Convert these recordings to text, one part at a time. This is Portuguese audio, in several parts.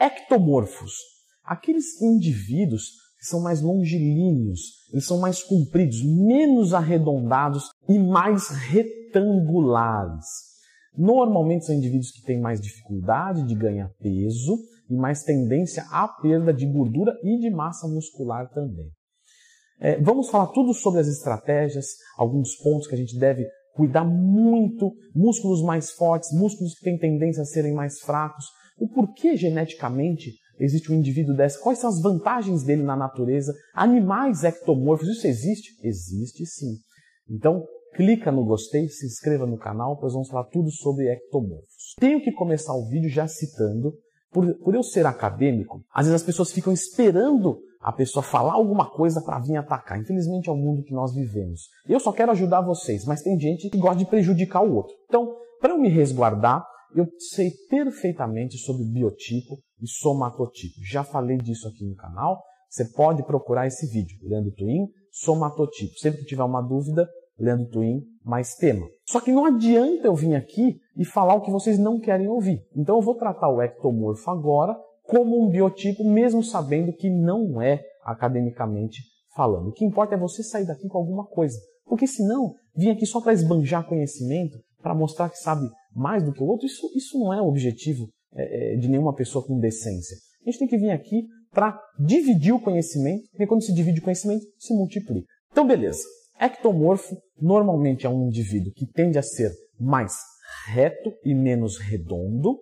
Ectomorfos, aqueles indivíduos que são mais longilíneos, eles são mais compridos, menos arredondados e mais retangulares. Normalmente são indivíduos que têm mais dificuldade de ganhar peso e mais tendência à perda de gordura e de massa muscular também. É, vamos falar tudo sobre as estratégias, alguns pontos que a gente deve cuidar muito, músculos mais fortes, músculos que têm tendência a serem mais fracos, o porquê geneticamente existe um indivíduo dessa, quais são as vantagens dele na natureza, animais ectomorfos, isso existe? Existe sim. Então, clica no gostei, se inscreva no canal, pois vamos falar tudo sobre ectomorfos. Tenho que começar o vídeo já citando, por, por eu ser acadêmico, às vezes as pessoas ficam esperando a pessoa falar alguma coisa para vir atacar. Infelizmente é o mundo que nós vivemos. Eu só quero ajudar vocês, mas tem gente que gosta de prejudicar o outro. Então, para eu me resguardar, eu sei perfeitamente sobre biotipo e somatotipo. Já falei disso aqui no canal. Você pode procurar esse vídeo, Leandro Twin, somatotipo. Sempre que tiver uma dúvida, Leandro Twin, mais tema. Só que não adianta eu vir aqui e falar o que vocês não querem ouvir. Então eu vou tratar o ectomorfo agora como um biotipo, mesmo sabendo que não é academicamente falando. O que importa é você sair daqui com alguma coisa. Porque senão, vir aqui só para esbanjar conhecimento, para mostrar que sabe mais do que o outro, isso, isso não é o objetivo é, é, de nenhuma pessoa com decência. A gente tem que vir aqui para dividir o conhecimento, porque quando se divide o conhecimento, se multiplica. Então, beleza. Ectomorfo normalmente é um indivíduo que tende a ser mais reto e menos redondo,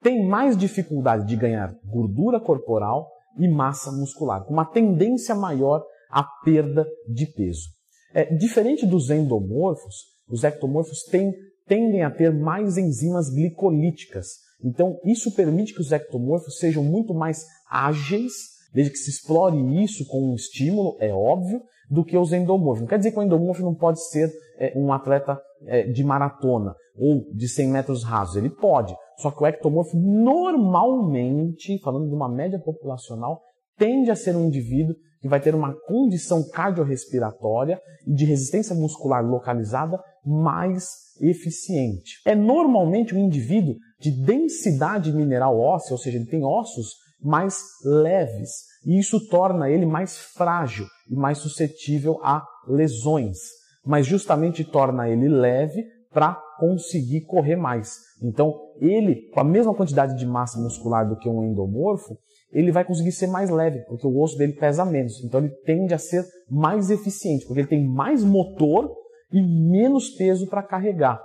tem mais dificuldade de ganhar gordura corporal e massa muscular, com uma tendência maior à perda de peso. É, diferente dos endomorfos, os ectomorfos têm, tendem a ter mais enzimas glicolíticas. Então, isso permite que os ectomorfos sejam muito mais ágeis, desde que se explore isso com um estímulo, é óbvio, do que os endomorfos. Não quer dizer que o endomorfo não pode ser é, um atleta é, de maratona ou de 100 metros rasos. Ele pode. Só que o ectomorfo normalmente, falando de uma média populacional, tende a ser um indivíduo que vai ter uma condição cardiorrespiratória e de resistência muscular localizada mais eficiente. É normalmente um indivíduo de densidade mineral óssea, ou seja, ele tem ossos mais leves, e isso torna ele mais frágil e mais suscetível a lesões, mas justamente torna ele leve para conseguir correr mais. Então, ele, com a mesma quantidade de massa muscular do que um endomorfo, ele vai conseguir ser mais leve, porque o osso dele pesa menos. Então, ele tende a ser mais eficiente, porque ele tem mais motor e menos peso para carregar.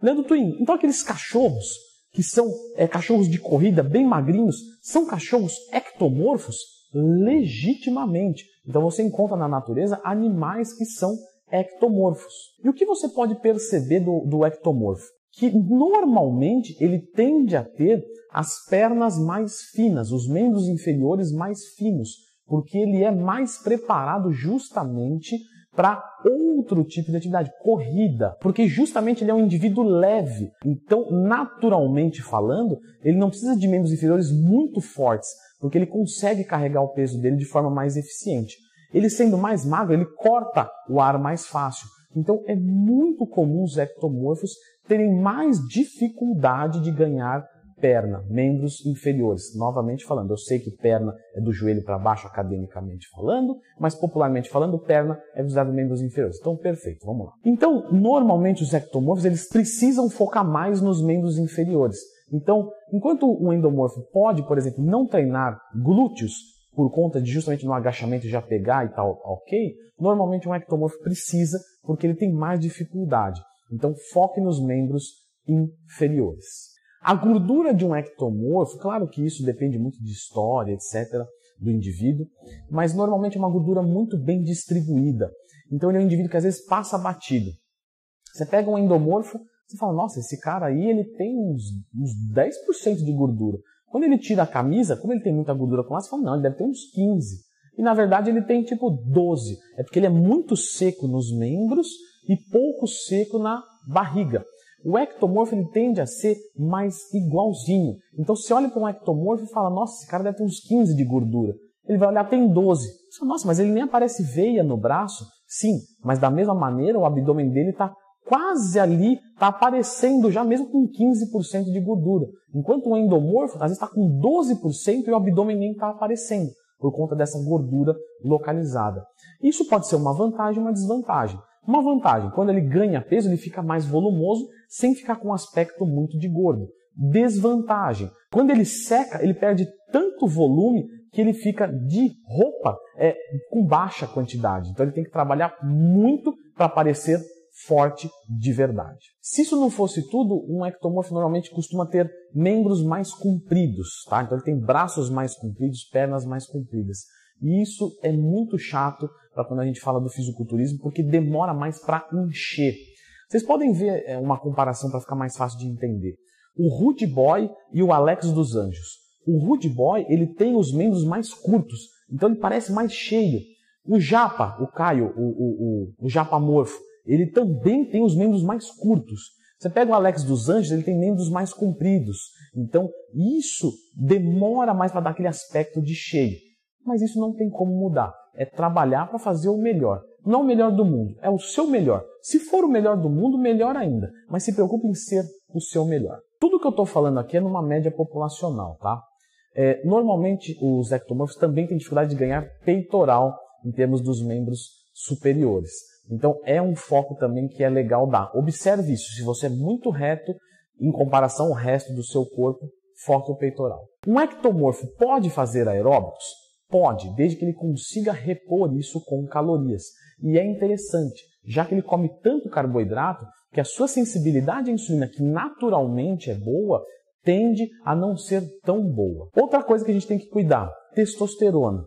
Leandro Twin, então aqueles cachorros que são é, cachorros de corrida bem magrinhos, são cachorros ectomorfos? Legitimamente. Então você encontra na natureza animais que são ectomorfos. E o que você pode perceber do, do ectomorfo? Que normalmente ele tende a ter as pernas mais finas, os membros inferiores mais finos, porque ele é mais preparado justamente para outro tipo de atividade, corrida, porque justamente ele é um indivíduo leve. Então, naturalmente falando, ele não precisa de membros inferiores muito fortes, porque ele consegue carregar o peso dele de forma mais eficiente. Ele sendo mais magro, ele corta o ar mais fácil. Então é muito comum os ectomorfos terem mais dificuldade de ganhar perna, membros inferiores. Novamente falando, eu sei que perna é do joelho para baixo academicamente falando, mas popularmente falando, perna é visado membros inferiores. Então, perfeito, vamos lá. Então, normalmente os ectomorfos, eles precisam focar mais nos membros inferiores. Então, enquanto um endomorfo pode, por exemplo, não treinar glúteos por conta de justamente no agachamento já pegar e tal, ok, normalmente um ectomorfo precisa porque ele tem mais dificuldade. Então foque nos membros inferiores. A gordura de um ectomorfo, claro que isso depende muito de história, etc., do indivíduo, mas normalmente é uma gordura muito bem distribuída. Então ele é um indivíduo que às vezes passa batido. Você pega um endomorfo, você fala, nossa, esse cara aí ele tem uns, uns 10% de gordura. Quando ele tira a camisa, como ele tem muita gordura com lá, você fala, não, ele deve ter uns 15. E na verdade ele tem tipo 12. É porque ele é muito seco nos membros e pouco seco na barriga. O ectomorfo ele tende a ser mais igualzinho. Então você olha para um ectomorfo e fala, nossa, esse cara deve ter uns 15 de gordura. Ele vai olhar, tem 12. Você fala, nossa, mas ele nem aparece veia no braço. Sim, mas da mesma maneira o abdômen dele está quase ali, está aparecendo já mesmo com 15% de gordura. Enquanto o endomorfo, às vezes está com 12% e o abdômen nem está aparecendo, por conta dessa gordura localizada. Isso pode ser uma vantagem ou uma desvantagem. Uma vantagem, quando ele ganha peso, ele fica mais volumoso, sem ficar com um aspecto muito de gordo. Desvantagem, quando ele seca, ele perde tanto volume que ele fica de roupa é, com baixa quantidade. Então ele tem que trabalhar muito para parecer forte de verdade. Se isso não fosse tudo, um ectomorfo normalmente costuma ter membros mais compridos, tá? Então ele tem braços mais compridos, pernas mais compridas. E isso é muito chato para quando a gente fala do fisiculturismo, porque demora mais para encher. Vocês podem ver é, uma comparação para ficar mais fácil de entender. O Rude Boy e o Alex dos Anjos. O Rude Boy ele tem os membros mais curtos, então ele parece mais cheio. O Japa, o Caio, o, o, o, o Japa Morfo, ele também tem os membros mais curtos. Você pega o Alex dos Anjos, ele tem membros mais compridos. Então, isso demora mais para dar aquele aspecto de cheio. Mas isso não tem como mudar. É trabalhar para fazer o melhor. Não o melhor do mundo, é o seu melhor. Se for o melhor do mundo, melhor ainda. Mas se preocupe em ser o seu melhor. Tudo que eu estou falando aqui é numa média populacional, tá? É, normalmente, os ectomorfos também têm dificuldade de ganhar peitoral em termos dos membros superiores. Então é um foco também que é legal dar. Observe isso. Se você é muito reto em comparação ao resto do seu corpo, foque o peitoral. Um ectomorfo pode fazer aeróbicos? Pode, desde que ele consiga repor isso com calorias. E é interessante, já que ele come tanto carboidrato, que a sua sensibilidade à insulina, que naturalmente é boa, tende a não ser tão boa. Outra coisa que a gente tem que cuidar, testosterona.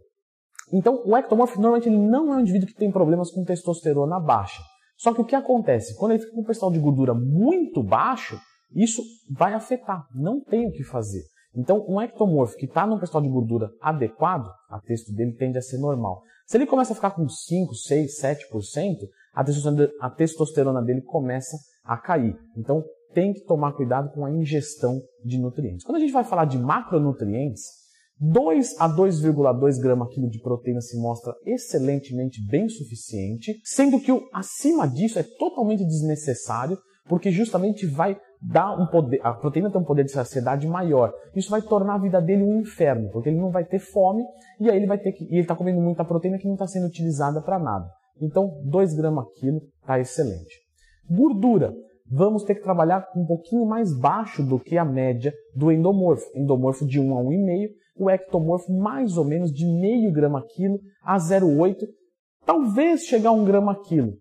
Então, o ectomorfo normalmente ele não é um indivíduo que tem problemas com testosterona baixa. Só que o que acontece? Quando ele fica com um percentual de gordura muito baixo, isso vai afetar, não tem o que fazer. Então, um ectomorfo que está num percentual de gordura adequado, a texto dele tende a ser normal. Se ele começa a ficar com 5, 6, 7%, a testosterona, a testosterona dele começa a cair. Então, tem que tomar cuidado com a ingestão de nutrientes. Quando a gente vai falar de macronutrientes, 2 a 2,2 gramas quilo de proteína se mostra excelentemente bem suficiente, sendo que o acima disso é totalmente desnecessário, porque justamente vai dar um poder, a proteína tem um poder de saciedade maior. Isso vai tornar a vida dele um inferno, porque ele não vai ter fome e aí ele vai ter que, e ele está comendo muita proteína que não está sendo utilizada para nada. Então, 2 gramas quilo está excelente. Gordura. Vamos ter que trabalhar um pouquinho mais baixo do que a média do endomorfo. Endomorfo de 1 a 1,5 o ectomorfo mais ou menos de meio grama quilo a 0,8, talvez chegar a um grama quilo.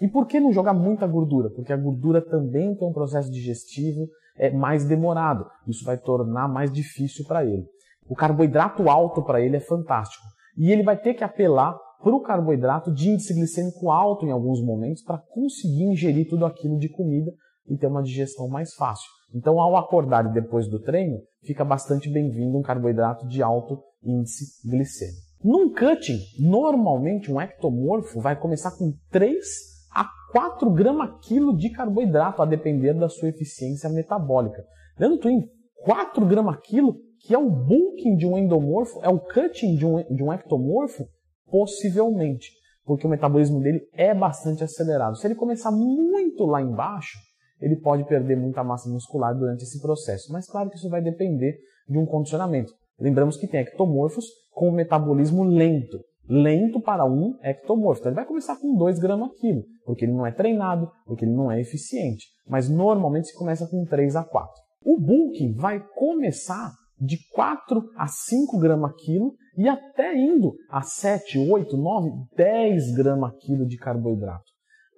E por que não jogar muita gordura? Porque a gordura também tem um processo digestivo é, mais demorado. Isso vai tornar mais difícil para ele. O carboidrato alto para ele é fantástico. E ele vai ter que apelar para o carboidrato de índice glicêmico alto em alguns momentos para conseguir ingerir tudo aquilo de comida e ter uma digestão mais fácil. Então, ao acordar e depois do treino, fica bastante bem-vindo um carboidrato de alto índice glicêmico. Num cutting, normalmente um ectomorfo vai começar com 3 a 4 gramas quilo de carboidrato, a depender da sua eficiência metabólica. Dando Twin, 4 gramas quilo, que é o bulking de um endomorfo, é o cutting de um, de um ectomorfo? Possivelmente, porque o metabolismo dele é bastante acelerado. Se ele começar muito lá embaixo, ele pode perder muita massa muscular durante esse processo. Mas claro que isso vai depender de um condicionamento. Lembramos que tem ectomorfos com metabolismo lento. Lento para um ectomorfo. Então ele vai começar com 2 gramas quilo, porque ele não é treinado, porque ele não é eficiente. Mas normalmente se começa com 3 a 4. O bulking vai começar de 4 a 5 gramas quilo e até indo a 7, 8, 9, 10 gramas quilo de carboidrato.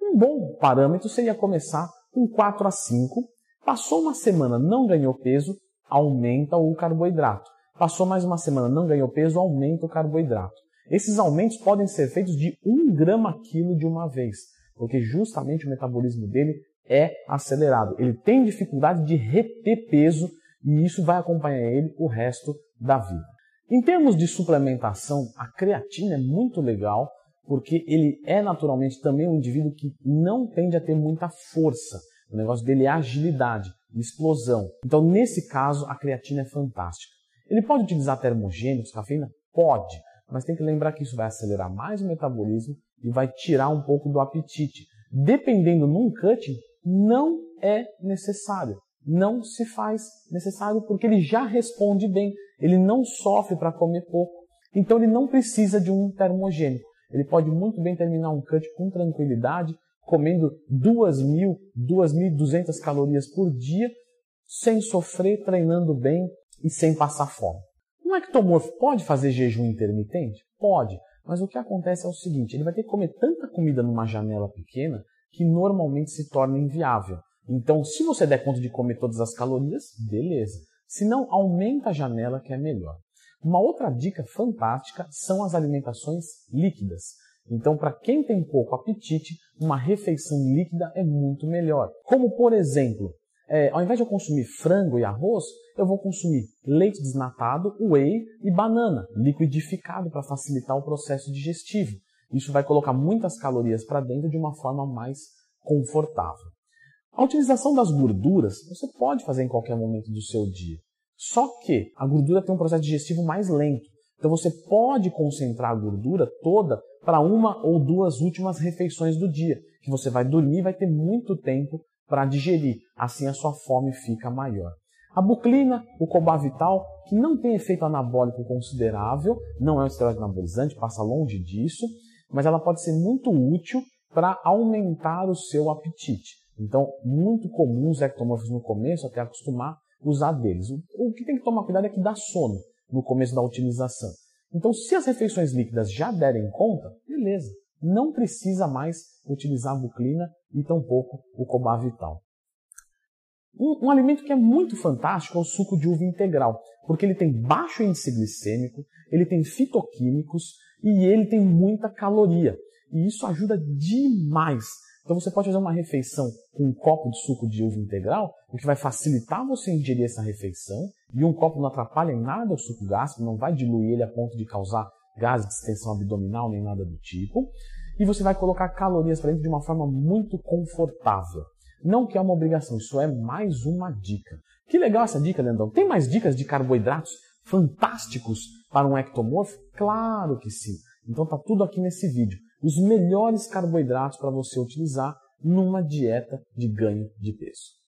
Um bom parâmetro seria começar com 4 a 5. Passou uma semana, não ganhou peso, aumenta o carboidrato. Passou mais uma semana, não ganhou peso, aumenta o carboidrato. Esses aumentos podem ser feitos de 1 grama quilo de uma vez, porque justamente o metabolismo dele é acelerado. Ele tem dificuldade de reter peso e isso vai acompanhar ele o resto da vida. Em termos de suplementação, a creatina é muito legal, porque ele é naturalmente também um indivíduo que não tende a ter muita força. O negócio dele é agilidade, explosão. Então, nesse caso, a creatina é fantástica. Ele pode utilizar termogênicos, cafeína? Pode, mas tem que lembrar que isso vai acelerar mais o metabolismo e vai tirar um pouco do apetite. Dependendo num cutting, não é necessário. Não se faz necessário porque ele já responde bem, ele não sofre para comer pouco, então ele não precisa de um termogênico. Ele pode muito bem terminar um cut com tranquilidade, comendo 2.000, 2.200 calorias por dia, sem sofrer, treinando bem e sem passar fome. Um ectomorfo pode fazer jejum intermitente? Pode, mas o que acontece é o seguinte, ele vai ter que comer tanta comida numa janela pequena que normalmente se torna inviável. Então, se você der conta de comer todas as calorias, beleza. Se não, aumenta a janela que é melhor. Uma outra dica fantástica são as alimentações líquidas. Então, para quem tem pouco apetite, uma refeição líquida é muito melhor. Como, por exemplo, é, ao invés de eu consumir frango e arroz, eu vou consumir leite desnatado, whey e banana, liquidificado para facilitar o processo digestivo. Isso vai colocar muitas calorias para dentro de uma forma mais confortável. A utilização das gorduras você pode fazer em qualquer momento do seu dia. Só que a gordura tem um processo digestivo mais lento. Então você pode concentrar a gordura toda para uma ou duas últimas refeições do dia, que você vai dormir e vai ter muito tempo para digerir. Assim a sua fome fica maior. A buclina, o cobavital, que não tem efeito anabólico considerável, não é um esteroide anabolizante, passa longe disso, mas ela pode ser muito útil para aumentar o seu apetite. Então, muito comum os ectomorfos no começo, até acostumar, usar deles. O que tem que tomar cuidado é que dá sono no começo da utilização. Então, se as refeições líquidas já derem conta, beleza. Não precisa mais utilizar a buclina e tampouco o cobavital. Um, um, alimento que é muito fantástico é o suco de uva integral, porque ele tem baixo índice glicêmico, ele tem fitoquímicos e ele tem muita caloria. E isso ajuda demais então você pode fazer uma refeição com um copo de suco de uva integral, o que vai facilitar você ingerir essa refeição, e um copo não atrapalha em nada o suco gástrico, não vai diluir ele a ponto de causar gases de extensão abdominal nem nada do tipo, e você vai colocar calorias para dentro de uma forma muito confortável. Não que é uma obrigação, isso é mais uma dica. Que legal essa dica, Leandrão. Tem mais dicas de carboidratos fantásticos para um ectomorfo? Claro que sim. Então tá tudo aqui nesse vídeo os melhores carboidratos para você utilizar numa dieta de ganho de peso.